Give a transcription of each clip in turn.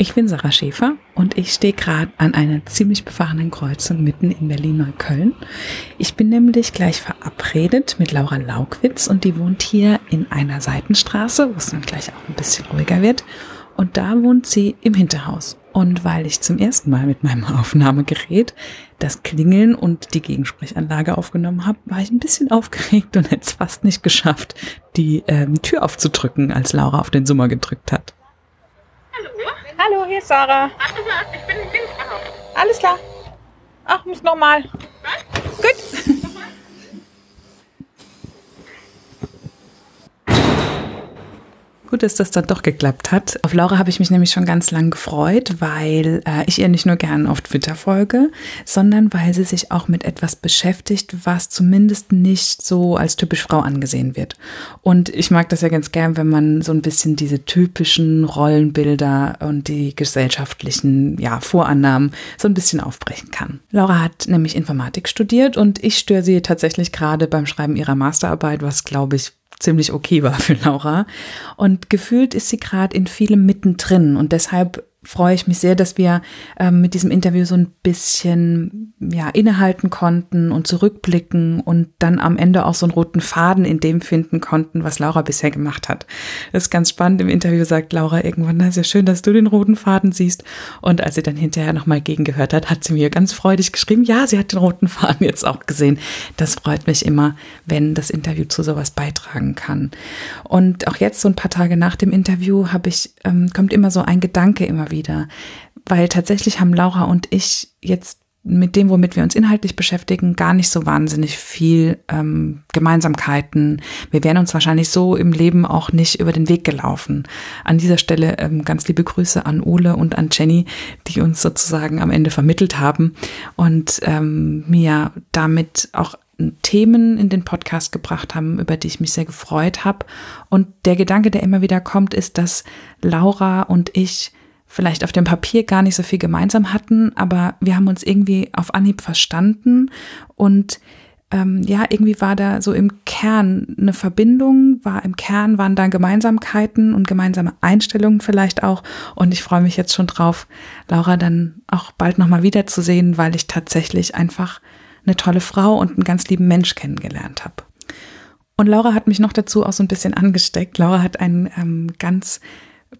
Ich bin Sarah Schäfer und ich stehe gerade an einer ziemlich befahrenen Kreuzung mitten in Berlin-Neukölln. Ich bin nämlich gleich verabredet mit Laura Laukwitz und die wohnt hier in einer Seitenstraße, wo es dann gleich auch ein bisschen ruhiger wird. Und da wohnt sie im Hinterhaus. Und weil ich zum ersten Mal mit meinem Aufnahmegerät das Klingeln und die Gegensprechanlage aufgenommen habe, war ich ein bisschen aufgeregt und hätte es fast nicht geschafft, die ähm, Tür aufzudrücken, als Laura auf den Summer gedrückt hat. Hallo? Hallo, hier ist Sarah. Ach, du warst, ich bin im Winterhaus. Alles klar. Ach, muss nochmal. Was? Gut. Gut, dass das dann doch geklappt hat. Auf Laura habe ich mich nämlich schon ganz lang gefreut, weil äh, ich ihr nicht nur gern auf Twitter folge, sondern weil sie sich auch mit etwas beschäftigt, was zumindest nicht so als typisch Frau angesehen wird. Und ich mag das ja ganz gern, wenn man so ein bisschen diese typischen Rollenbilder und die gesellschaftlichen ja, Vorannahmen so ein bisschen aufbrechen kann. Laura hat nämlich Informatik studiert und ich störe sie tatsächlich gerade beim Schreiben ihrer Masterarbeit, was glaube ich ziemlich okay war für Laura. Und gefühlt ist sie gerade in vielem mittendrin und deshalb freue ich mich sehr, dass wir ähm, mit diesem Interview so ein bisschen ja innehalten konnten und zurückblicken und dann am Ende auch so einen roten Faden in dem finden konnten, was Laura bisher gemacht hat. Das ist ganz spannend. Im Interview sagt Laura irgendwann, das ist ja schön, dass du den roten Faden siehst. Und als sie dann hinterher nochmal gegengehört hat, hat sie mir ganz freudig geschrieben, ja, sie hat den roten Faden jetzt auch gesehen. Das freut mich immer, wenn das Interview zu sowas beitragen kann. Und auch jetzt, so ein paar Tage nach dem Interview, habe ich, ähm, kommt immer so ein Gedanke immer wieder. Weil tatsächlich haben Laura und ich jetzt mit dem, womit wir uns inhaltlich beschäftigen, gar nicht so wahnsinnig viel ähm, Gemeinsamkeiten. Wir wären uns wahrscheinlich so im Leben auch nicht über den Weg gelaufen. An dieser Stelle ähm, ganz liebe Grüße an Ole und an Jenny, die uns sozusagen am Ende vermittelt haben und ähm, mir damit auch Themen in den Podcast gebracht haben, über die ich mich sehr gefreut habe. Und der Gedanke, der immer wieder kommt, ist, dass Laura und ich vielleicht auf dem Papier gar nicht so viel gemeinsam hatten, aber wir haben uns irgendwie auf Anhieb verstanden und ähm, ja, irgendwie war da so im Kern eine Verbindung, war im Kern waren da Gemeinsamkeiten und gemeinsame Einstellungen vielleicht auch. Und ich freue mich jetzt schon drauf, Laura dann auch bald nochmal wiederzusehen, weil ich tatsächlich einfach eine tolle Frau und einen ganz lieben Mensch kennengelernt habe. Und Laura hat mich noch dazu auch so ein bisschen angesteckt. Laura hat einen ähm, ganz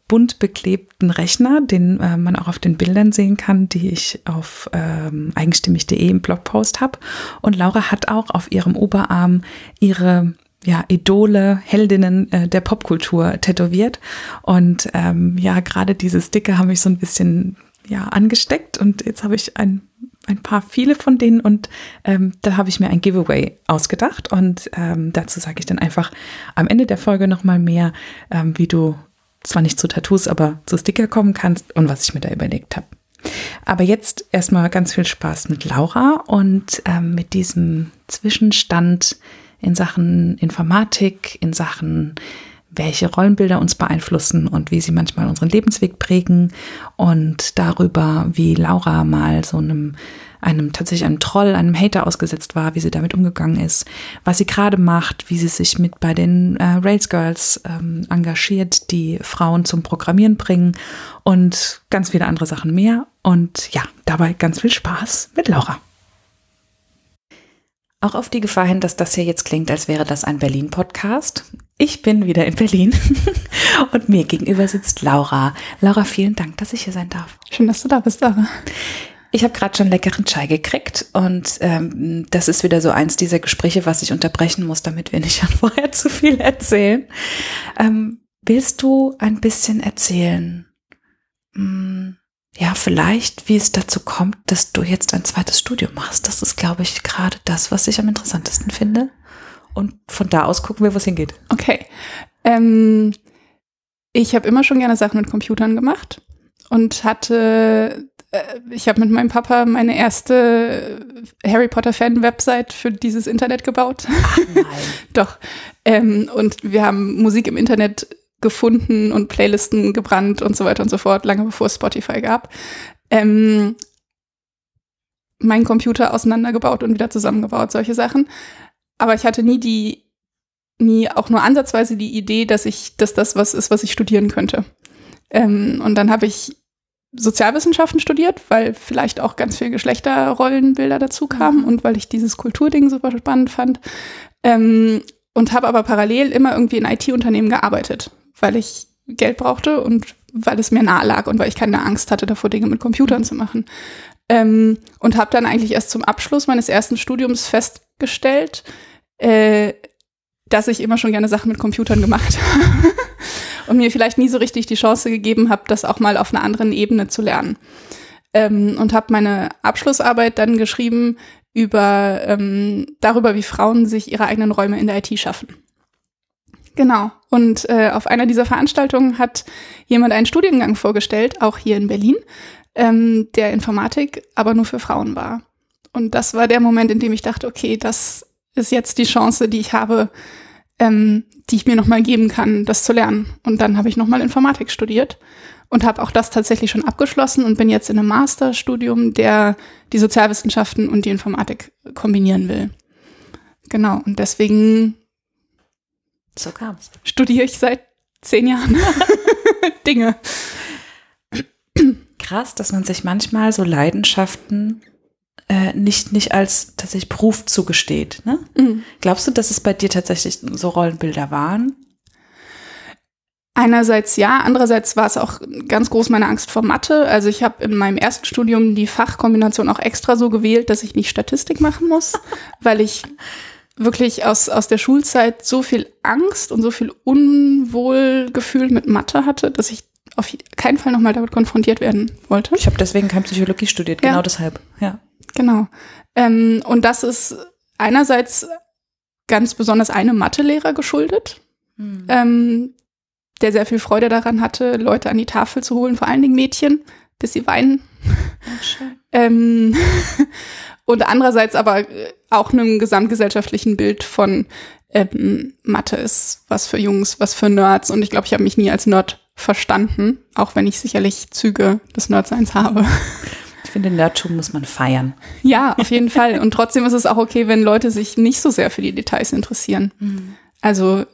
bunt beklebten Rechner, den äh, man auch auf den Bildern sehen kann, die ich auf ähm, eigenstimmig.de im Blogpost habe. Und Laura hat auch auf ihrem Oberarm ihre ja, Idole, Heldinnen äh, der Popkultur tätowiert. Und ähm, ja, gerade diese Sticker haben mich so ein bisschen ja angesteckt und jetzt habe ich ein ein paar viele von denen und ähm, da habe ich mir ein Giveaway ausgedacht und ähm, dazu sage ich dann einfach am Ende der Folge nochmal mehr, ähm, wie du zwar nicht zu Tattoos, aber zu Sticker kommen kannst und was ich mir da überlegt habe. Aber jetzt erstmal ganz viel Spaß mit Laura und ähm, mit diesem Zwischenstand in Sachen Informatik, in Sachen welche Rollenbilder uns beeinflussen und wie sie manchmal unseren Lebensweg prägen und darüber, wie Laura mal so einem einem tatsächlich einem Troll, einem Hater ausgesetzt war, wie sie damit umgegangen ist, was sie gerade macht, wie sie sich mit bei den äh, Rails Girls ähm, engagiert, die Frauen zum Programmieren bringen und ganz viele andere Sachen mehr. Und ja, dabei ganz viel Spaß mit Laura. Auch auf die Gefahr hin, dass das hier jetzt klingt, als wäre das ein Berlin-Podcast. Ich bin wieder in Berlin und mir gegenüber sitzt Laura. Laura, vielen Dank, dass ich hier sein darf. Schön, dass du da bist, Sarah. Ich habe gerade schon leckeren Chai gekriegt und ähm, das ist wieder so eins dieser Gespräche, was ich unterbrechen muss, damit wir nicht vorher zu viel erzählen. Ähm, willst du ein bisschen erzählen? Hm, ja, vielleicht, wie es dazu kommt, dass du jetzt ein zweites Studium machst. Das ist, glaube ich, gerade das, was ich am interessantesten finde. Und von da aus gucken wir, wo es hingeht. Okay. Ähm, ich habe immer schon gerne Sachen mit Computern gemacht und hatte äh, ich habe mit meinem Papa meine erste Harry Potter Fan Website für dieses Internet gebaut. Ach nein. Doch. Ähm, und wir haben Musik im Internet gefunden und Playlisten gebrannt und so weiter und so fort, lange bevor es Spotify gab. Ähm, meinen Computer auseinandergebaut und wieder zusammengebaut, solche Sachen. Aber ich hatte nie die, nie auch nur ansatzweise die Idee, dass ich, dass das was ist, was ich studieren könnte. Ähm, und dann habe ich Sozialwissenschaften studiert, weil vielleicht auch ganz viel Geschlechterrollenbilder dazu kamen und weil ich dieses Kulturding super spannend fand. Ähm, und habe aber parallel immer irgendwie in IT-Unternehmen gearbeitet, weil ich Geld brauchte und weil es mir nahe lag und weil ich keine Angst hatte davor, Dinge mit Computern zu machen. Ähm, und habe dann eigentlich erst zum Abschluss meines ersten Studiums festgestellt, äh, dass ich immer schon gerne Sachen mit Computern gemacht habe und mir vielleicht nie so richtig die Chance gegeben habe, das auch mal auf einer anderen Ebene zu lernen. Ähm, und habe meine Abschlussarbeit dann geschrieben über ähm, darüber, wie Frauen sich ihre eigenen Räume in der IT schaffen. Genau. Und äh, auf einer dieser Veranstaltungen hat jemand einen Studiengang vorgestellt, auch hier in Berlin, ähm, der Informatik aber nur für Frauen war. Und das war der Moment, in dem ich dachte, okay, das ist jetzt die Chance, die ich habe, ähm, die ich mir nochmal geben kann, das zu lernen. Und dann habe ich nochmal Informatik studiert und habe auch das tatsächlich schon abgeschlossen und bin jetzt in einem Masterstudium, der die Sozialwissenschaften und die Informatik kombinieren will. Genau, und deswegen so kam's. studiere ich seit zehn Jahren Dinge. Krass, dass man sich manchmal so Leidenschaften äh, nicht, nicht als tatsächlich Beruf zugesteht. Ne? Mhm. Glaubst du, dass es bei dir tatsächlich so Rollenbilder waren? Einerseits ja, andererseits war es auch ganz groß meine Angst vor Mathe. Also ich habe in meinem ersten Studium die Fachkombination auch extra so gewählt, dass ich nicht Statistik machen muss, weil ich wirklich aus, aus der Schulzeit so viel Angst und so viel Unwohlgefühl mit Mathe hatte, dass ich auf keinen Fall nochmal damit konfrontiert werden wollte. Ich habe deswegen kein Psychologie studiert, Ja. genau deshalb. Ja. Genau. Ähm, und das ist einerseits ganz besonders einem Mathelehrer geschuldet, ähm, der sehr viel Freude daran hatte, Leute an die Tafel zu holen, vor allen Dingen Mädchen, bis sie weinen. Ähm, und andererseits aber äh, auch einem gesamtgesellschaftlichen Bild von ähm, Mathe ist was für Jungs, was für Nerds. Und ich glaube, ich habe mich nie als Nerd verstanden, auch wenn ich sicherlich Züge des Nerdseins habe. Ich finde, Nerdtum muss man feiern. Ja, auf jeden Fall. Und trotzdem ist es auch okay, wenn Leute sich nicht so sehr für die Details interessieren. Also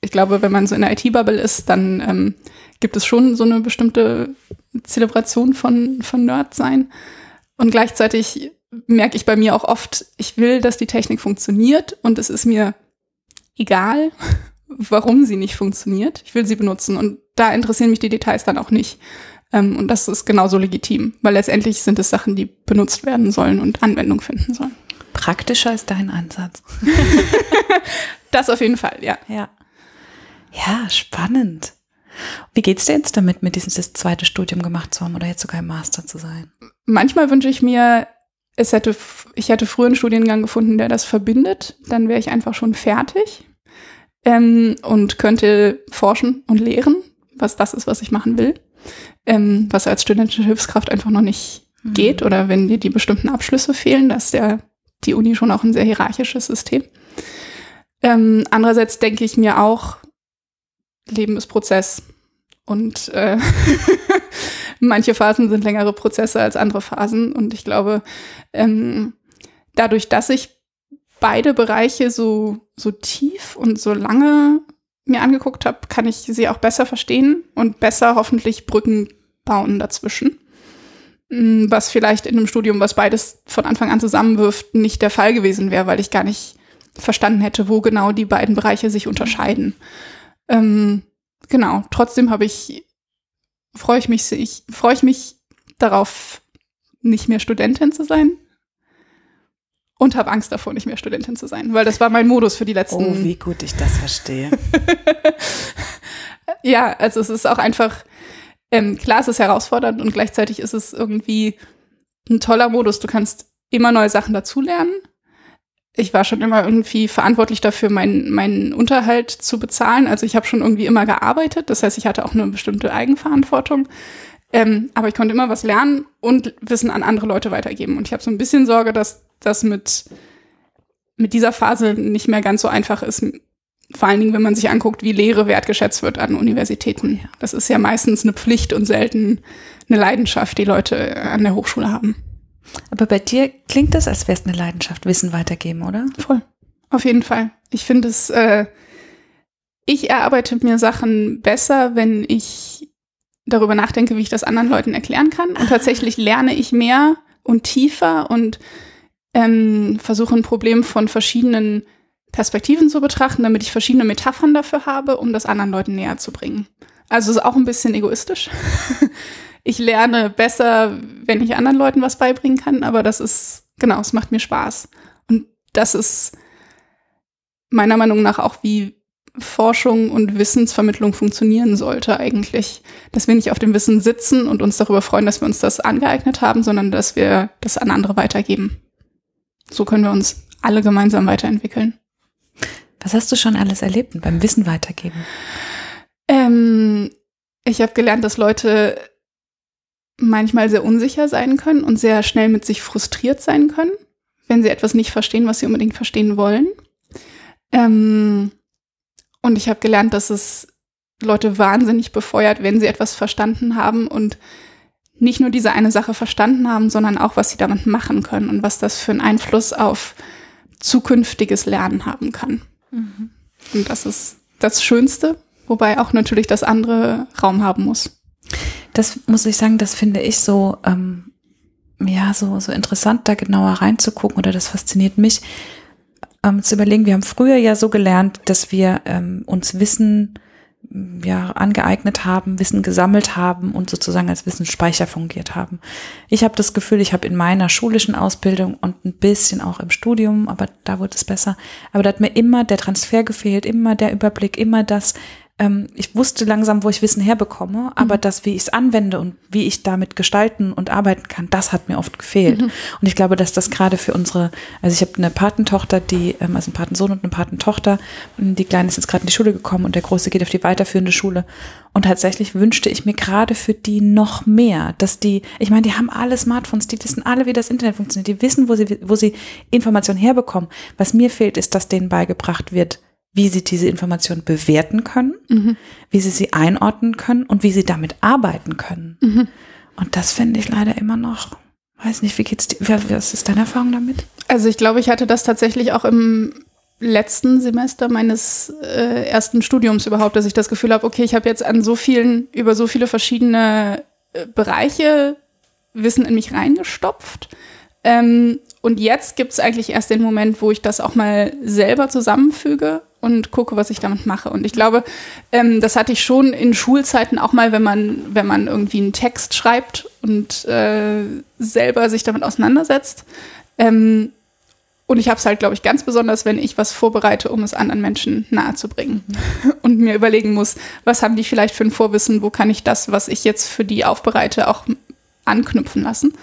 ich glaube, wenn man so in der IT-Bubble ist, dann ähm, gibt es schon so eine bestimmte Zelebration von, von Nerd-Sein. Und gleichzeitig merke ich bei mir auch oft, ich will, dass die Technik funktioniert und es ist mir egal, warum sie nicht funktioniert. Ich will sie benutzen und da interessieren mich die Details dann auch nicht. Ähm, und das ist genauso legitim, weil letztendlich sind es Sachen, die benutzt werden sollen und Anwendung finden sollen. Praktischer ist dein Ansatz. Das auf jeden Fall, ja. Ja. Ja, spannend. Wie geht's dir jetzt damit, mit diesem das zweite Studium gemacht zu haben oder jetzt sogar im Master zu sein? Manchmal wünsche ich mir, es hätte, ich hätte früher einen Studiengang gefunden, der das verbindet. Dann wäre ich einfach schon fertig ähm, und könnte forschen und lehren, was das ist, was ich machen will. Ähm, was als studentische Hilfskraft einfach noch nicht geht oder wenn dir die bestimmten Abschlüsse fehlen, dass der die Uni schon auch ein sehr hierarchisches System. Ähm, andererseits denke ich mir auch, Leben ist Prozess. Und äh, manche Phasen sind längere Prozesse als andere Phasen. Und ich glaube, ähm, dadurch, dass ich beide Bereiche so, so tief und so lange mir angeguckt habe, kann ich sie auch besser verstehen und besser hoffentlich Brücken bauen dazwischen. Mm, Was vielleicht in einem Studium, was beides von Anfang an zusammenwirft, nicht der Fall gewesen wäre, weil ich gar nicht verstanden hätte, wo genau die beiden Bereiche sich unterscheiden. Ähm, genau. Trotzdem habe ich, freue ich mich, ich freue ich mich darauf, nicht mehr Studentin zu sein. Und habe Angst davor, nicht mehr Studentin zu sein, weil das war mein Modus für die letzten. Oh, wie gut ich das verstehe. ja, also es ist auch einfach, ähm, klar, es ist herausfordernd und gleichzeitig ist es irgendwie ein toller Modus. Du kannst immer neue Sachen dazulernen. Ich war schon immer irgendwie verantwortlich dafür, meinen meinen Unterhalt zu bezahlen. Also ich habe schon irgendwie immer gearbeitet. Das heißt, ich hatte auch eine bestimmte Eigenverantwortung. Ähm, aber ich konnte immer was lernen und Wissen an andere Leute weitergeben. Und ich habe so ein bisschen Sorge, dass das mit, mit dieser Phase nicht mehr ganz so einfach ist. Vor allen Dingen, wenn man sich anguckt, wie Lehre wertgeschätzt wird an Universitäten. Das ist ja meistens eine Pflicht und selten eine Leidenschaft, die Leute an der Hochschule haben. Aber bei dir klingt das, als wär's eine Leidenschaft, Wissen weitergeben, oder? Voll. Auf jeden Fall. Ich finde es, äh, ich erarbeite mir Sachen besser, wenn ich darüber nachdenke, wie ich das anderen Leuten erklären kann. Und tatsächlich lerne ich mehr und tiefer und ähm, versuche ein Problem von verschiedenen Perspektiven zu betrachten, damit ich verschiedene Metaphern dafür habe, um das anderen Leuten näher zu bringen. Also ist auch ein bisschen egoistisch. ich lerne besser, wenn ich anderen Leuten was beibringen kann, aber das ist, genau, es macht mir Spaß. Und das ist meiner Meinung nach auch, wie Forschung und Wissensvermittlung funktionieren sollte eigentlich. Dass wir nicht auf dem Wissen sitzen und uns darüber freuen, dass wir uns das angeeignet haben, sondern dass wir das an andere weitergeben. So können wir uns alle gemeinsam weiterentwickeln. Was hast du schon alles erlebt beim Wissen weitergeben? Ähm, ich habe gelernt, dass Leute manchmal sehr unsicher sein können und sehr schnell mit sich frustriert sein können, wenn sie etwas nicht verstehen, was sie unbedingt verstehen wollen. Ähm, und ich habe gelernt, dass es Leute wahnsinnig befeuert, wenn sie etwas verstanden haben und nicht nur diese eine Sache verstanden haben, sondern auch, was sie damit machen können und was das für einen Einfluss auf zukünftiges Lernen haben kann. Mhm. Und das ist das Schönste, wobei auch natürlich das andere Raum haben muss. Das muss ich sagen, das finde ich so, ähm, ja, so, so interessant, da genauer reinzugucken oder das fasziniert mich, ähm, zu überlegen. Wir haben früher ja so gelernt, dass wir ähm, uns Wissen ja, angeeignet haben, Wissen gesammelt haben und sozusagen als Wissensspeicher fungiert haben. Ich habe das Gefühl, ich habe in meiner schulischen Ausbildung und ein bisschen auch im Studium, aber da wurde es besser, aber da hat mir immer der Transfer gefehlt, immer der Überblick, immer das, ähm, ich wusste langsam, wo ich Wissen herbekomme, aber mhm. das, wie ich es anwende und wie ich damit gestalten und arbeiten kann, das hat mir oft gefehlt. Mhm. Und ich glaube, dass das gerade für unsere, also ich habe eine Patentochter, die, ähm, also einen Patensohn und eine Patentochter, die Kleine ist jetzt gerade in die Schule gekommen und der Große geht auf die weiterführende Schule. Und tatsächlich wünschte ich mir gerade für die noch mehr, dass die, ich meine, die haben alle Smartphones, die wissen alle, wie das Internet funktioniert, die wissen, wo sie, wo sie Informationen herbekommen. Was mir fehlt, ist, dass denen beigebracht wird, wie sie diese Information bewerten können, mhm. wie sie sie einordnen können und wie sie damit arbeiten können. Mhm. Und das finde ich leider immer noch. Weiß nicht, wie geht's dir? Was ist deine Erfahrung damit? Also ich glaube, ich hatte das tatsächlich auch im letzten Semester meines äh, ersten Studiums überhaupt, dass ich das Gefühl habe, okay, ich habe jetzt an so vielen, über so viele verschiedene äh, Bereiche Wissen in mich reingestopft. Ähm, und jetzt gibt es eigentlich erst den Moment, wo ich das auch mal selber zusammenfüge und gucke, was ich damit mache. Und ich glaube, ähm, das hatte ich schon in Schulzeiten auch mal, wenn man, wenn man irgendwie einen Text schreibt und äh, selber sich damit auseinandersetzt. Ähm, und ich habe es halt, glaube ich, ganz besonders, wenn ich was vorbereite, um es anderen Menschen nahezubringen. Mhm. Und mir überlegen muss, was haben die vielleicht für ein Vorwissen, wo kann ich das, was ich jetzt für die aufbereite, auch anknüpfen lassen.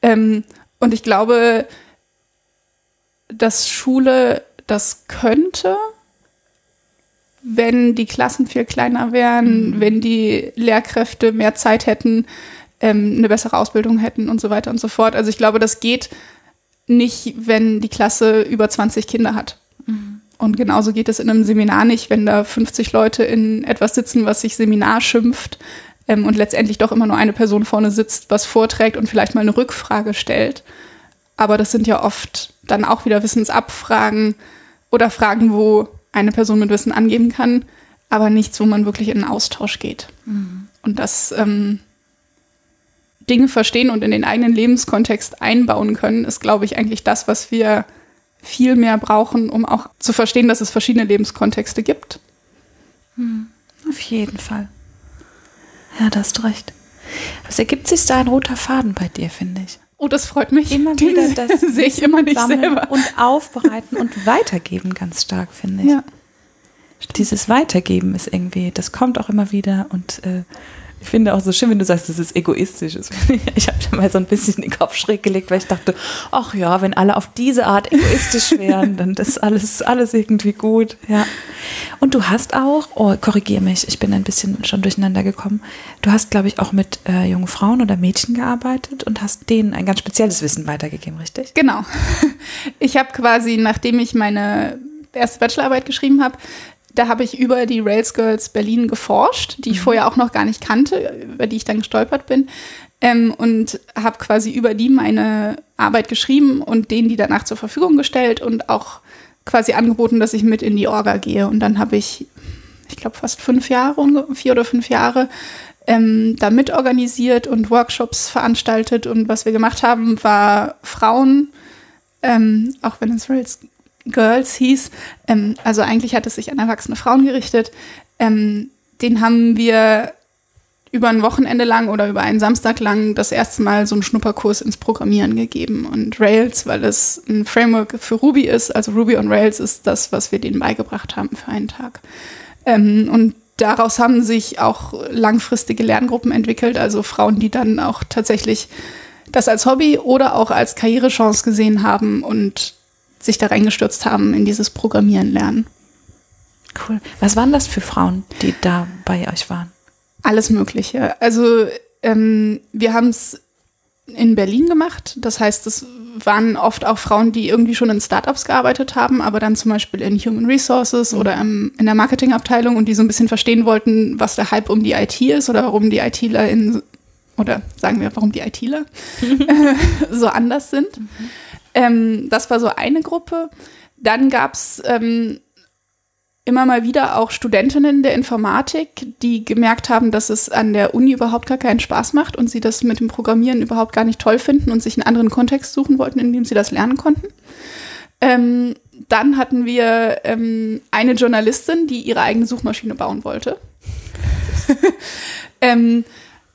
Ähm, und ich glaube, dass Schule das könnte, wenn die Klassen viel kleiner wären, mhm. wenn die Lehrkräfte mehr Zeit hätten, ähm, eine bessere Ausbildung hätten und so weiter und so fort. Also ich glaube, das geht nicht, wenn die Klasse über 20 Kinder hat. Mhm. Und genauso geht es in einem Seminar nicht, wenn da 50 Leute in etwas sitzen, was sich Seminar schimpft ähm, und letztendlich doch immer nur eine Person vorne sitzt, was vorträgt und vielleicht mal eine Rückfrage stellt. Aber das sind ja oft dann auch wieder Wissensabfragen oder Fragen, wo eine Person mit Wissen angeben kann, aber nichts, wo man wirklich in einen Austausch geht. Mhm. Und das ähm, Dinge verstehen und in den eigenen Lebenskontext einbauen können, ist, glaube ich, eigentlich das, was wir viel mehr brauchen, um auch zu verstehen, dass es verschiedene Lebenskontexte gibt. Mhm. Auf jeden Fall. Ja, da hast du recht. Es ergibt sich da ein roter Faden bei dir, finde ich. Oh, das freut mich. Immer wieder das sehe ich immer nicht selber. Und aufbereiten und weitergeben ganz stark, finde ich. Ja. Dieses Weitergeben ist irgendwie, das kommt auch immer wieder und äh, ich finde auch so schön, wenn du sagst, das ist egoistisch. Ich habe mal so ein bisschen den Kopf schräg gelegt, weil ich dachte, ach ja, wenn alle auf diese Art egoistisch wären, dann ist alles, alles irgendwie gut. Ja. Und du hast auch, oh, korrigier mich, ich bin ein bisschen schon durcheinander gekommen. Du hast, glaube ich, auch mit äh, jungen Frauen oder Mädchen gearbeitet und hast denen ein ganz spezielles Wissen weitergegeben, richtig? Genau. Ich habe quasi, nachdem ich meine erste Bachelorarbeit geschrieben habe, da habe ich über die Rails Girls Berlin geforscht, die ich mhm. vorher auch noch gar nicht kannte, über die ich dann gestolpert bin. Ähm, und habe quasi über die meine Arbeit geschrieben und denen die danach zur Verfügung gestellt und auch quasi angeboten, dass ich mit in die Orga gehe. Und dann habe ich, ich glaube, fast fünf Jahre, vier oder fünf Jahre ähm, da mitorganisiert und Workshops veranstaltet. Und was wir gemacht haben, war Frauen, ähm, auch wenn es Rails Girls hieß, ähm, also eigentlich hat es sich an erwachsene Frauen gerichtet, ähm, den haben wir über ein Wochenende lang oder über einen Samstag lang das erste Mal so einen Schnupperkurs ins Programmieren gegeben. Und Rails, weil es ein Framework für Ruby ist, also Ruby on Rails ist das, was wir denen beigebracht haben für einen Tag. Ähm, und daraus haben sich auch langfristige Lerngruppen entwickelt, also Frauen, die dann auch tatsächlich das als Hobby oder auch als Karrierechance gesehen haben und sich da reingestürzt haben in dieses Programmieren lernen. Cool. Was waren das für Frauen, die da bei euch waren? Alles Mögliche. Also ähm, wir haben es in Berlin gemacht. Das heißt, es waren oft auch Frauen, die irgendwie schon in Startups gearbeitet haben, aber dann zum Beispiel in Human Resources mhm. oder im, in der Marketingabteilung und die so ein bisschen verstehen wollten, was der Hype um die IT ist oder warum die ITler in oder sagen wir, warum die ITler so anders sind. Mhm. Ähm, das war so eine Gruppe. Dann gab es ähm, immer mal wieder auch Studentinnen der Informatik, die gemerkt haben, dass es an der Uni überhaupt gar keinen Spaß macht und sie das mit dem Programmieren überhaupt gar nicht toll finden und sich einen anderen Kontext suchen wollten, in dem sie das lernen konnten. Ähm, dann hatten wir ähm, eine Journalistin, die ihre eigene Suchmaschine bauen wollte. ähm,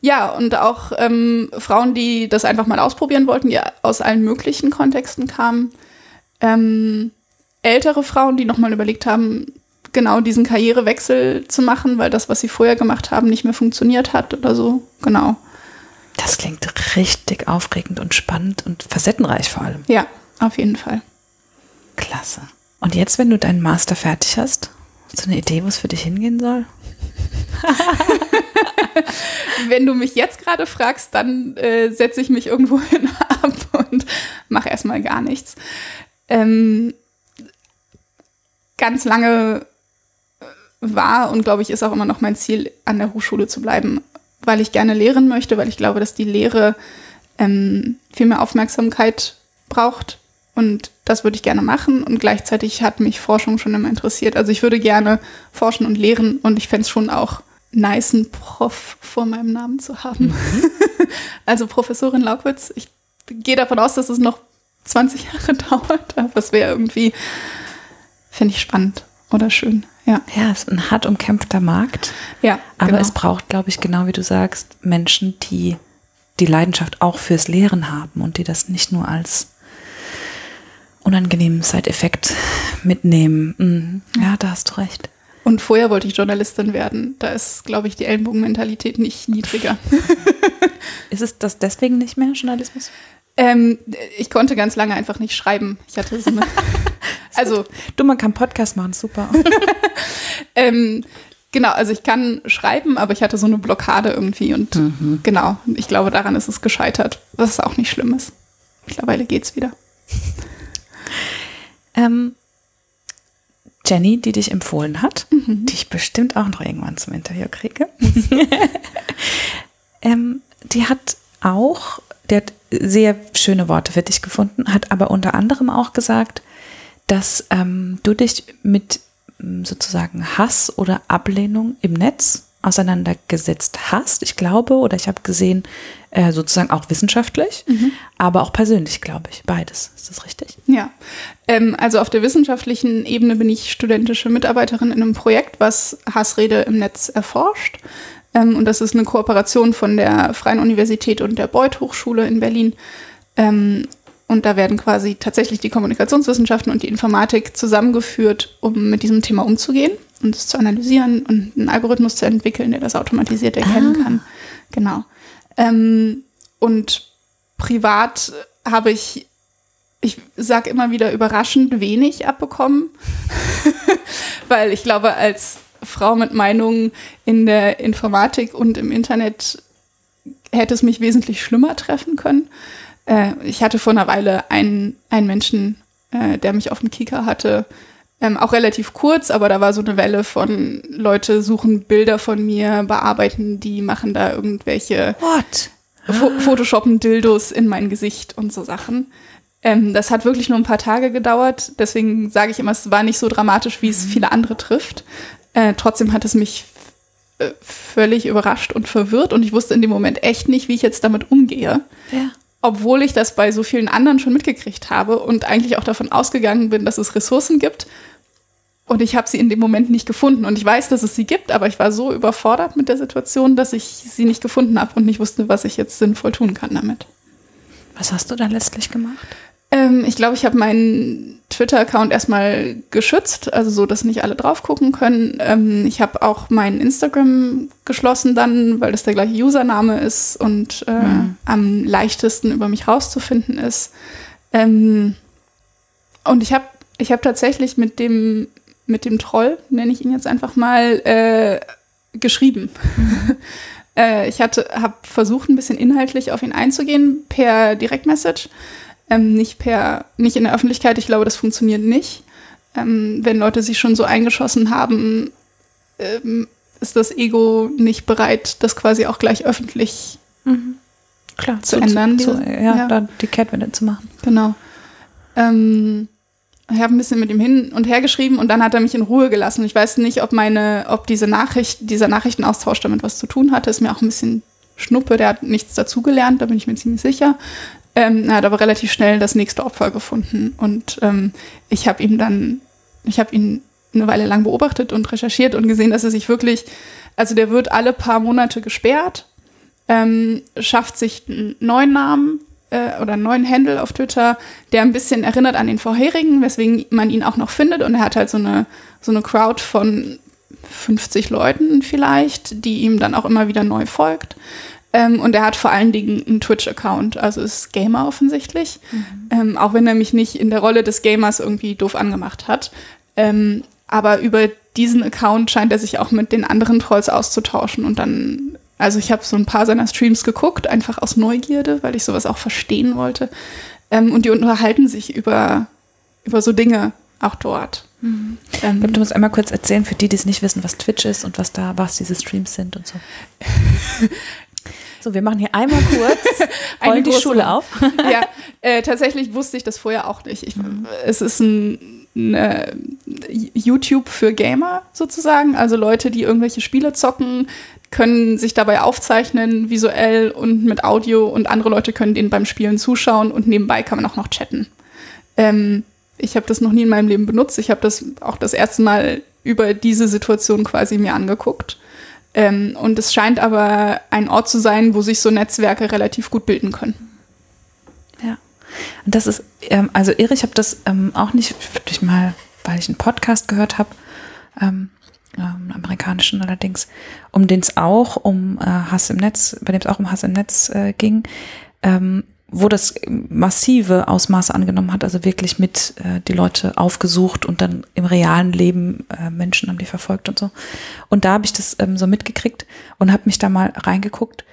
ja, und auch ähm, Frauen, die das einfach mal ausprobieren wollten, die aus allen möglichen Kontexten kamen. Ähm, ältere Frauen, die nochmal überlegt haben, genau diesen Karrierewechsel zu machen, weil das, was sie vorher gemacht haben, nicht mehr funktioniert hat oder so. Genau. Das klingt richtig aufregend und spannend und facettenreich vor allem. Ja, auf jeden Fall. Klasse. Und jetzt, wenn du deinen Master fertig hast, hast du eine Idee, wo es für dich hingehen soll? wenn du mich jetzt gerade fragst, dann äh, setze ich mich irgendwo hin ab und mache erstmal gar nichts. Ähm, ganz lange war und glaube ich ist auch immer noch mein Ziel, an der Hochschule zu bleiben, weil ich gerne lehren möchte, weil ich glaube, dass die Lehre ähm, viel mehr Aufmerksamkeit braucht und das würde ich gerne machen und gleichzeitig hat mich Forschung schon immer interessiert. Also ich würde gerne forschen und lehren und ich fände es schon auch nice, einen Prof vor meinem Namen zu haben. Mhm. also Professorin Laukwitz, ich gehe davon aus, dass es noch 20 Jahre dauert, aber es wäre irgendwie, finde ich spannend oder schön. Ja. ja, es ist ein hart umkämpfter Markt. Ja. Aber genau. es braucht, glaube ich, genau wie du sagst, Menschen, die die Leidenschaft auch fürs Lehren haben und die das nicht nur als unangenehmen Side-Effekt mitnehmen. Mhm. Ja, da hast du recht. Und vorher wollte ich Journalistin werden. Da ist, glaube ich, die Ellenbogenmentalität nicht niedriger. ist es das deswegen nicht mehr, Journalismus? Ähm, ich konnte ganz lange einfach nicht schreiben. Ich hatte so eine. also. Du, man kann Podcast machen, super. ähm, genau, also ich kann schreiben, aber ich hatte so eine Blockade irgendwie und mhm. genau, ich glaube, daran ist es gescheitert, was auch nicht schlimm ist. Mittlerweile geht's wieder. Ähm, Jenny, die dich empfohlen hat, mhm. die ich bestimmt auch noch irgendwann zum Interview kriege, ähm, die hat auch, die hat sehr schöne Worte für dich gefunden, hat aber unter anderem auch gesagt, dass ähm, du dich mit mm, sozusagen Hass oder Ablehnung im Netz auseinandergesetzt hast. Ich glaube, oder ich habe gesehen, äh, sozusagen auch wissenschaftlich, mhm. aber auch persönlich, glaube ich. Beides. Ist das richtig? Ja. Ähm, also auf der wissenschaftlichen Ebene bin ich studentische Mitarbeiterin in einem Projekt, was Hassrede im Netz erforscht. Ähm, und das ist eine Kooperation von der Freien Universität und der Beuth Hochschule in Berlin. Ähm, und da werden quasi tatsächlich die Kommunikationswissenschaften und die Informatik zusammengeführt, um mit diesem Thema umzugehen und es zu analysieren und einen Algorithmus zu entwickeln, der das automatisiert erkennen ah. kann. Genau. Ähm, und privat habe ich, ich sage immer wieder, überraschend wenig abbekommen, weil ich glaube, als Frau mit Meinungen in der Informatik und im Internet hätte es mich wesentlich schlimmer treffen können. Äh, ich hatte vor einer Weile einen, einen Menschen, äh, der mich auf dem Kika hatte, ähm, auch relativ kurz, aber da war so eine Welle von Leute suchen Bilder von mir, bearbeiten die, machen da irgendwelche What? Fo Photoshoppen Dildos in mein Gesicht und so Sachen. Ähm, das hat wirklich nur ein paar Tage gedauert, deswegen sage ich immer, es war nicht so dramatisch, wie es mhm. viele andere trifft. Äh, trotzdem hat es mich äh, völlig überrascht und verwirrt und ich wusste in dem Moment echt nicht, wie ich jetzt damit umgehe. Ja. Obwohl ich das bei so vielen anderen schon mitgekriegt habe und eigentlich auch davon ausgegangen bin, dass es Ressourcen gibt. Und ich habe sie in dem Moment nicht gefunden. Und ich weiß, dass es sie gibt, aber ich war so überfordert mit der Situation, dass ich sie nicht gefunden habe und nicht wusste, was ich jetzt sinnvoll tun kann damit. Was hast du dann letztlich gemacht? Ähm, ich glaube, ich habe meinen Twitter-Account erstmal geschützt, also so, dass nicht alle drauf gucken können. Ähm, ich habe auch meinen Instagram geschlossen dann, weil das der gleiche Username ist und äh, Mhm. am leichtesten über mich rauszufinden ist. Ähm, und ich habe ich hab tatsächlich mit dem, mit dem Troll, nenne ich ihn jetzt einfach mal, äh, geschrieben. äh, ich habe versucht, ein bisschen inhaltlich auf ihn einzugehen per Direktmessage. Ähm, nicht per, nicht in der Öffentlichkeit. Ich glaube, das funktioniert nicht. Ähm, wenn Leute sich schon so eingeschossen haben, ähm, ist das Ego nicht bereit, das quasi auch gleich öffentlich Klar, Zu ändern, Zu, diese- ja, ja. Da die Kehrtwende zu machen. Genau. Ähm, ich habe ein bisschen mit ihm hin und her geschrieben und dann hat er mich in Ruhe gelassen. Ich weiß nicht, ob meine, ob diese Nachricht, dieser Nachrichtenaustausch damit was zu tun hatte. Ist mir auch ein bisschen Schnuppe. Der hat nichts dazugelernt, da bin ich mir ziemlich sicher. Ähm, er hat aber relativ schnell das nächste Opfer gefunden und ähm, ich habe ihm dann, ich habe ihn eine Weile lang beobachtet und recherchiert und gesehen, dass er sich wirklich, also der wird alle paar Monate gesperrt ähm, schafft sich einen neuen Namen äh, oder einen neuen Handle auf Twitter, der ein bisschen erinnert an den vorherigen, weswegen man ihn auch noch findet. Und er hat halt so eine, so eine Crowd von 50 Leuten vielleicht, die ihm dann auch immer wieder neu folgt. Ähm, und er hat vor allen Dingen einen Twitch-Account, also ist Gamer offensichtlich. Ähm, auch wenn er mich nicht in der Rolle des Gamers irgendwie doof angemacht hat. Ähm, aber über diesen Account scheint er sich auch mit den anderen Trolls auszutauschen und dann, also ich habe so ein paar seiner Streams geguckt, einfach aus Neugierde, weil ich sowas auch verstehen wollte. Ähm, und die unterhalten sich über, über so Dinge auch dort. Ähm, Ich glaube, du musst einmal kurz erzählen, für die, die es nicht wissen, was Twitch ist und was da, was diese Streams sind und so. So, wir machen hier einmal kurz, Eine rollen die Schule auf. ja, äh, tatsächlich wusste ich das vorher auch nicht. Ich, Es ist ein, eine YouTube für Gamer sozusagen, also Leute, die irgendwelche Spiele zocken, können sich dabei aufzeichnen, visuell und mit Audio und andere Leute können denen beim Spielen zuschauen und nebenbei kann man auch noch chatten. Ähm, ich habe das noch nie in meinem Leben benutzt. Ich habe das auch das erste Mal über diese Situation quasi mir angeguckt. Ähm, und es scheint aber ein Ort zu sein, wo sich so Netzwerke relativ gut bilden können. Ja. Und das ist, ähm, also irre, ich habe das ähm, auch nicht durch mal, weil ich einen Podcast gehört habe, ähm, ähm, amerikanischen allerdings, um den es auch um äh, Hass im Netz, bei dem es auch um Hass im Netz äh, ging, ähm, wo das massive Ausmaße angenommen hat, also wirklich mit äh, die Leute aufgesucht und dann im realen Leben äh, Menschen haben die verfolgt und so. Und da habe ich das ähm, so mitgekriegt und habe mich da mal reingeguckt.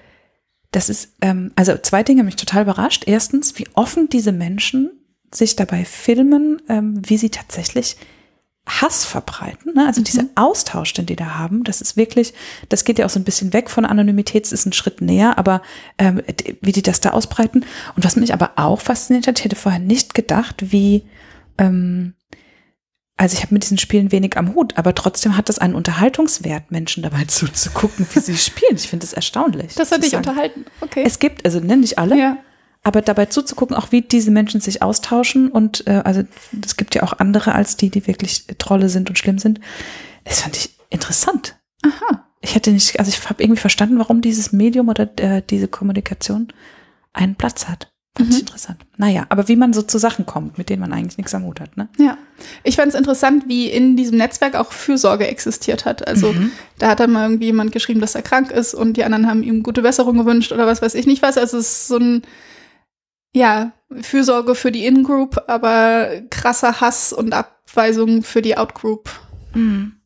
Das ist, ähm, also zwei Dinge mich total überrascht. Erstens, wie offen diese Menschen sich dabei filmen, ähm, wie sie tatsächlich Hass verbreiten. Ne? Also dieser Austausch, den die da haben, das ist wirklich, das geht ja auch so ein bisschen weg von Anonymität, es ist ein Schritt näher, aber ähm, wie die das da ausbreiten. Und was mich aber auch fasziniert hat, ich hätte vorher nicht gedacht, wie, ähm, also ich habe mit diesen Spielen wenig am Hut, aber trotzdem hat das einen Unterhaltungswert, Menschen dabei zuzugucken, wie sie spielen. Ich finde das erstaunlich. Das hat ich dich unterhalten. Okay. Es gibt, also ne, nicht alle, ja. Aber dabei zuzugucken, auch wie diese Menschen sich austauschen und äh, also es gibt ja auch andere als die, die wirklich Trolle sind und schlimm sind. Das fand ich interessant. Aha. Ich hätte nicht, also ich habe irgendwie verstanden, warum dieses Medium oder äh, diese Kommunikation einen Platz hat. Fand ich Mhm. interessant. Naja, aber wie man so zu Sachen kommt, mit denen man eigentlich nichts am Hut hat, ne? Ja. Ich fand es interessant, wie in diesem Netzwerk auch Fürsorge existiert hat. Also Mhm. da hat dann mal irgendwie jemand geschrieben, dass er krank ist und die anderen haben ihm gute Besserung gewünscht oder was weiß ich nicht was. Also es ist so ein, ja, Fürsorge für die In-Group, aber krasser Hass und Abweisung für die Out-Group. Mhm.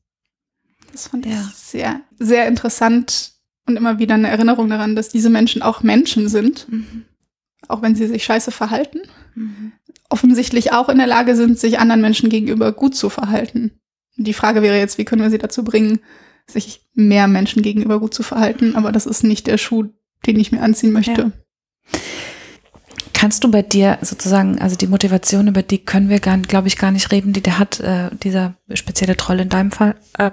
Das fand Ja. ich sehr, sehr interessant und immer wieder eine Erinnerung daran, dass diese Menschen auch Menschen sind, Mhm. auch wenn sie sich scheiße verhalten. Mhm. offensichtlich auch in der Lage sind, sich anderen Menschen gegenüber gut zu verhalten. Die Frage wäre jetzt, wie können wir sie dazu bringen, sich mehr Menschen gegenüber gut zu verhalten? Aber das ist nicht der Schuh, den ich mir anziehen möchte. Kannst du bei dir sozusagen, also die Motivation, über die können wir, glaube ich, gar nicht reden, die der hat, äh, dieser spezielle Troll in deinem Fall. Ähm,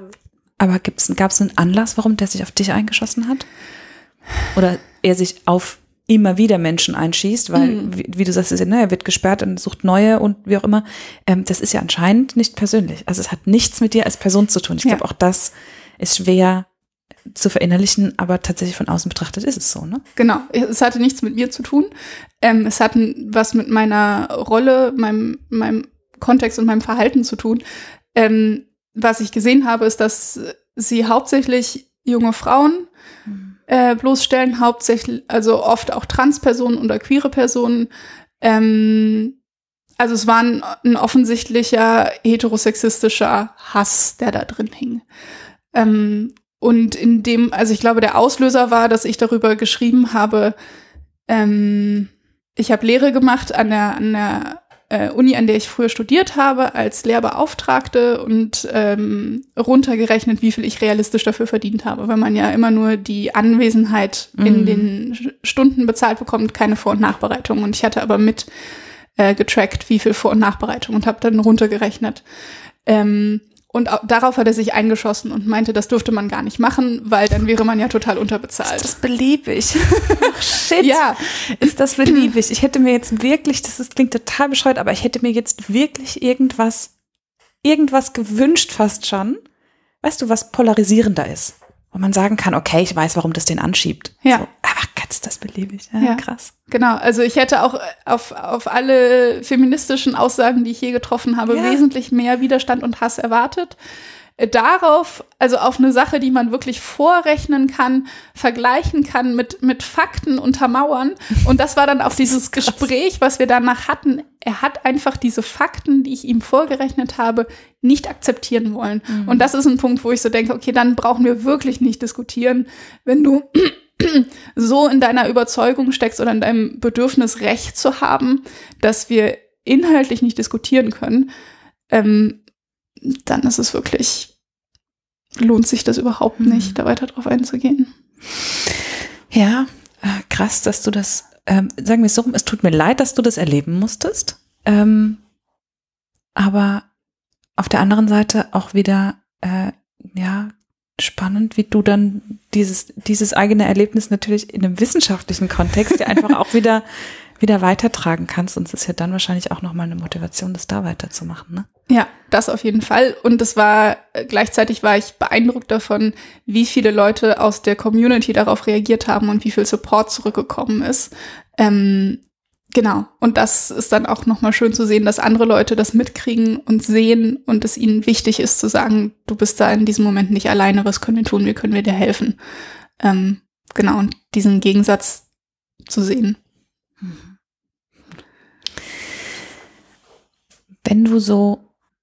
Aber gab es einen Anlass, warum der sich auf dich eingeschossen hat? Oder er sich auf immer wieder Menschen einschießt, weil, Mhm. wie, wie du sagst, ja, ne, er wird gesperrt und sucht neue und wie auch immer. Ähm, das ist ja anscheinend nicht persönlich. Also es hat nichts mit dir als Person zu tun. Ich Ja. glaube, auch das ist schwer zu verinnerlichen, aber tatsächlich von außen betrachtet ist es so, ne? Genau, es hatte nichts mit mir zu tun. Ähm, es hat was mit meiner Rolle, meinem, meinem Kontext und meinem Verhalten zu tun. Ähm, was ich gesehen habe, ist, dass sie hauptsächlich junge Frauen äh, bloßstellen, hauptsächlich, also oft auch Transpersonen oder queere Personen. Ähm, also es war ein, ein offensichtlicher heterosexistischer Hass, der da drin hing. Ähm, und in dem, also ich glaube, der Auslöser war, dass ich darüber geschrieben habe, ähm, ich habe Lehre gemacht an der, an der äh, Uni, an der ich früher studiert habe, als Lehrbeauftragte und ähm, runtergerechnet, wie viel ich realistisch dafür verdient habe, weil man ja immer nur die Anwesenheit in Mhm. den Sch- Stunden bezahlt bekommt, keine Vor- und Nachbereitung. Und ich hatte aber mit äh, getrackt, wie viel Vor- und Nachbereitung und habe dann runtergerechnet. Ähm, und au- darauf hat er sich eingeschossen und meinte, das dürfte man gar nicht machen, weil dann wäre man ja total unterbezahlt. Das beliebig. Ach, shit. Ja, Ist das beliebig? Ich hätte mir jetzt wirklich, das ist, klingt total bescheuert, aber ich hätte mir jetzt wirklich irgendwas, irgendwas gewünscht fast schon. Weißt du, was polarisierender ist? Wo man sagen kann, okay, ich weiß, warum das den anschiebt. Ja. So, aber ist das beliebig. Ja, Ja. krass. Genau, also ich hätte auch auf, auf alle feministischen Aussagen, die ich je getroffen habe, Ja. wesentlich mehr Widerstand und Hass erwartet. Äh, Darauf, also auf eine Sache, die man wirklich vorrechnen kann, vergleichen kann, mit, mit Fakten untermauern. Und das war dann auch dieses. Gespräch, was wir danach hatten. Er hat einfach diese Fakten, die ich ihm vorgerechnet habe, nicht akzeptieren wollen. Und das ist ein Punkt, wo ich so denke, okay, dann brauchen wir wirklich nicht diskutieren, wenn du so in deiner Überzeugung steckst oder in deinem Bedürfnis, Recht zu haben, dass wir inhaltlich nicht diskutieren können, ähm, dann ist es wirklich, lohnt sich das überhaupt Mhm. nicht, da weiter drauf einzugehen. Ja, äh, krass, dass du das, ähm, sagen wir es so rum, es tut mir leid, dass du das erleben musstest. Ähm, aber auf der anderen Seite auch wieder, äh, ja, spannend, wie du dann dieses, dieses eigene Erlebnis natürlich in einem wissenschaftlichen Kontext ja einfach auch wieder, wieder weitertragen kannst. Und es ist ja dann wahrscheinlich auch nochmal eine Motivation, das da weiterzumachen, ne? Ja, das auf jeden Fall. Und es war, äh, gleichzeitig war ich beeindruckt davon, wie viele Leute aus der Community darauf reagiert haben und wie viel Support zurückgekommen ist. Ähm, genau. Und das ist dann auch nochmal schön zu sehen, dass andere Leute das mitkriegen und sehen und es ihnen wichtig ist zu sagen, du bist da in diesem Moment nicht alleine, was können wir tun, wie können wir dir helfen. Ähm, genau. Und diesen Gegensatz zu sehen. Wenn du so,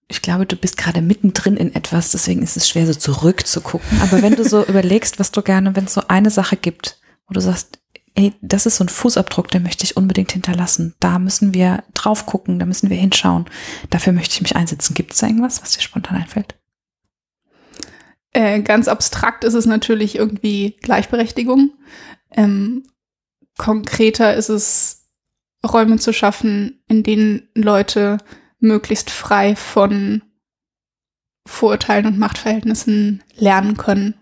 ich glaube, du bist gerade mittendrin in etwas, deswegen ist es schwer, so zurückzugucken. Aber wenn du so überlegst, was du gerne, wenn es so eine Sache gibt, wo du sagst, ey, das ist so ein Fußabdruck, den möchte ich unbedingt hinterlassen. Da müssen wir drauf gucken, da müssen wir hinschauen. Dafür möchte ich mich einsetzen. Gibt es da irgendwas, was dir spontan einfällt? Äh, ganz abstrakt ist es natürlich irgendwie Gleichberechtigung. Ähm, konkreter ist es, Räume zu schaffen, in denen Leute möglichst frei von Vorurteilen und Machtverhältnissen lernen können.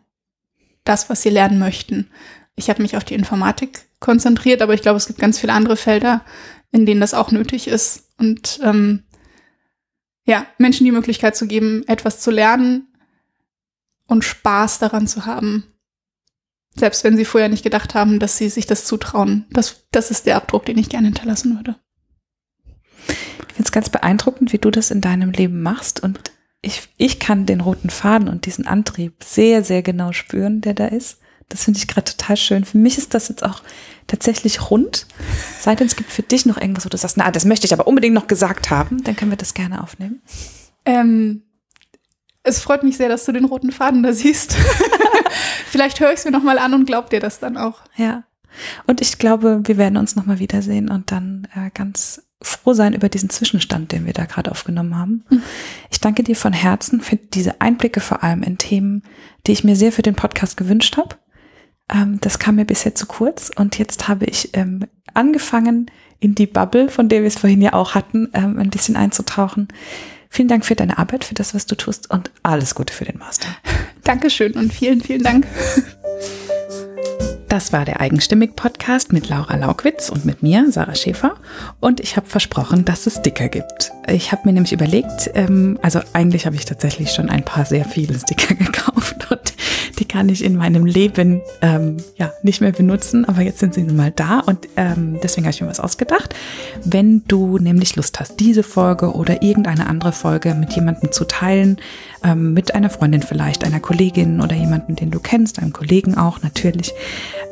Das, was sie lernen möchten. Ich habe mich auf die Informatik konzentriert, aber ich glaube, es gibt ganz viele andere Felder, in denen das auch nötig ist. Und ähm, ja, Menschen die Möglichkeit zu geben, etwas zu lernen, und Spaß daran zu haben. Selbst wenn sie vorher nicht gedacht haben, dass sie sich das zutrauen. Das, das ist der Abdruck, den ich gerne hinterlassen würde. Ich finde es ganz beeindruckend, wie du das in deinem Leben machst. Und ich, ich kann den roten Faden und diesen Antrieb sehr, sehr genau spüren, der da ist. Das finde ich gerade total schön. Für mich ist das jetzt auch tatsächlich rund. Sei denn, es gibt für dich noch irgendwas, wo du sagst, na, das möchte ich aber unbedingt noch gesagt haben. Dann können wir das gerne aufnehmen. Ähm, es freut mich sehr, dass du den roten Faden da siehst. Vielleicht höre ich es mir nochmal an und glaub dir das dann auch. Ja. Und ich glaube, wir werden uns nochmal wiedersehen und dann äh, ganz froh sein über diesen Zwischenstand, den wir da gerade aufgenommen haben. Mhm. Ich danke dir von Herzen für diese Einblicke vor allem in Themen, die ich mir sehr für den Podcast gewünscht habe. Ähm, das kam mir bisher zu kurz und jetzt habe ich ähm, angefangen, in die Bubble, von der wir es vorhin ja auch hatten, ähm, ein bisschen einzutauchen. Vielen Dank für deine Arbeit, für das, was du tust und alles Gute für den Master. Dankeschön und vielen, vielen Dank. Das war der Eigenstimmig-Podcast mit Laura Laukwitz und mit mir, Sarah Schäfer. Und ich habe versprochen, dass es Sticker gibt. Ich habe mir nämlich überlegt, ähm, also eigentlich habe ich tatsächlich schon ein paar sehr viele Sticker gekauft und die kann ich in meinem Leben ähm, ja nicht mehr benutzen, aber jetzt sind sie nun mal da und ähm, deswegen habe ich mir was ausgedacht. Wenn du nämlich Lust hast, diese Folge oder irgendeine andere Folge mit jemandem zu teilen, ähm, mit einer Freundin vielleicht, einer Kollegin oder jemanden, den du kennst, einem Kollegen auch natürlich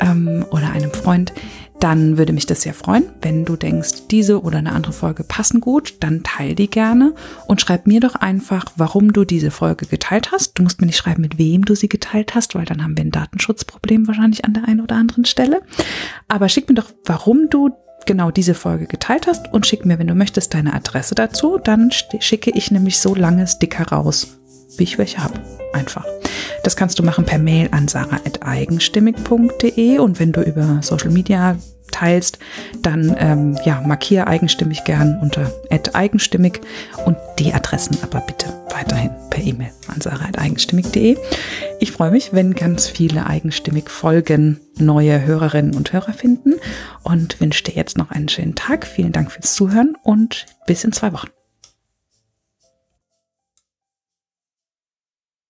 ähm, oder einem Freund, dann würde mich das sehr freuen. Wenn du denkst, diese oder eine andere Folge passen gut, dann teil die gerne und schreib mir doch einfach, warum du diese Folge geteilt hast. Du musst mir nicht schreiben, mit wem du sie geteilt hast, weil dann haben wir ein Datenschutzproblem wahrscheinlich an der einen oder anderen Stelle. Aber schick mir doch, warum du genau diese Folge geteilt hast und schick mir, wenn du möchtest, deine Adresse dazu. Dann schicke ich nämlich so lange Sticker raus, wie ich welche habe. Einfach. Das kannst du machen per Mail an sarah.eigenstimmig.de und wenn du über Social Media teilst, dann ähm, ja, markiere eigenstimmig gern unter eigenstimmig und die Adressen aber bitte weiterhin per E-Mail an sarah.eigenstimmig.de. Ich freue mich, wenn ganz viele eigenstimmig Folgen neue Hörerinnen und Hörer finden und wünsche dir jetzt noch einen schönen Tag. Vielen Dank fürs Zuhören und bis in zwei Wochen.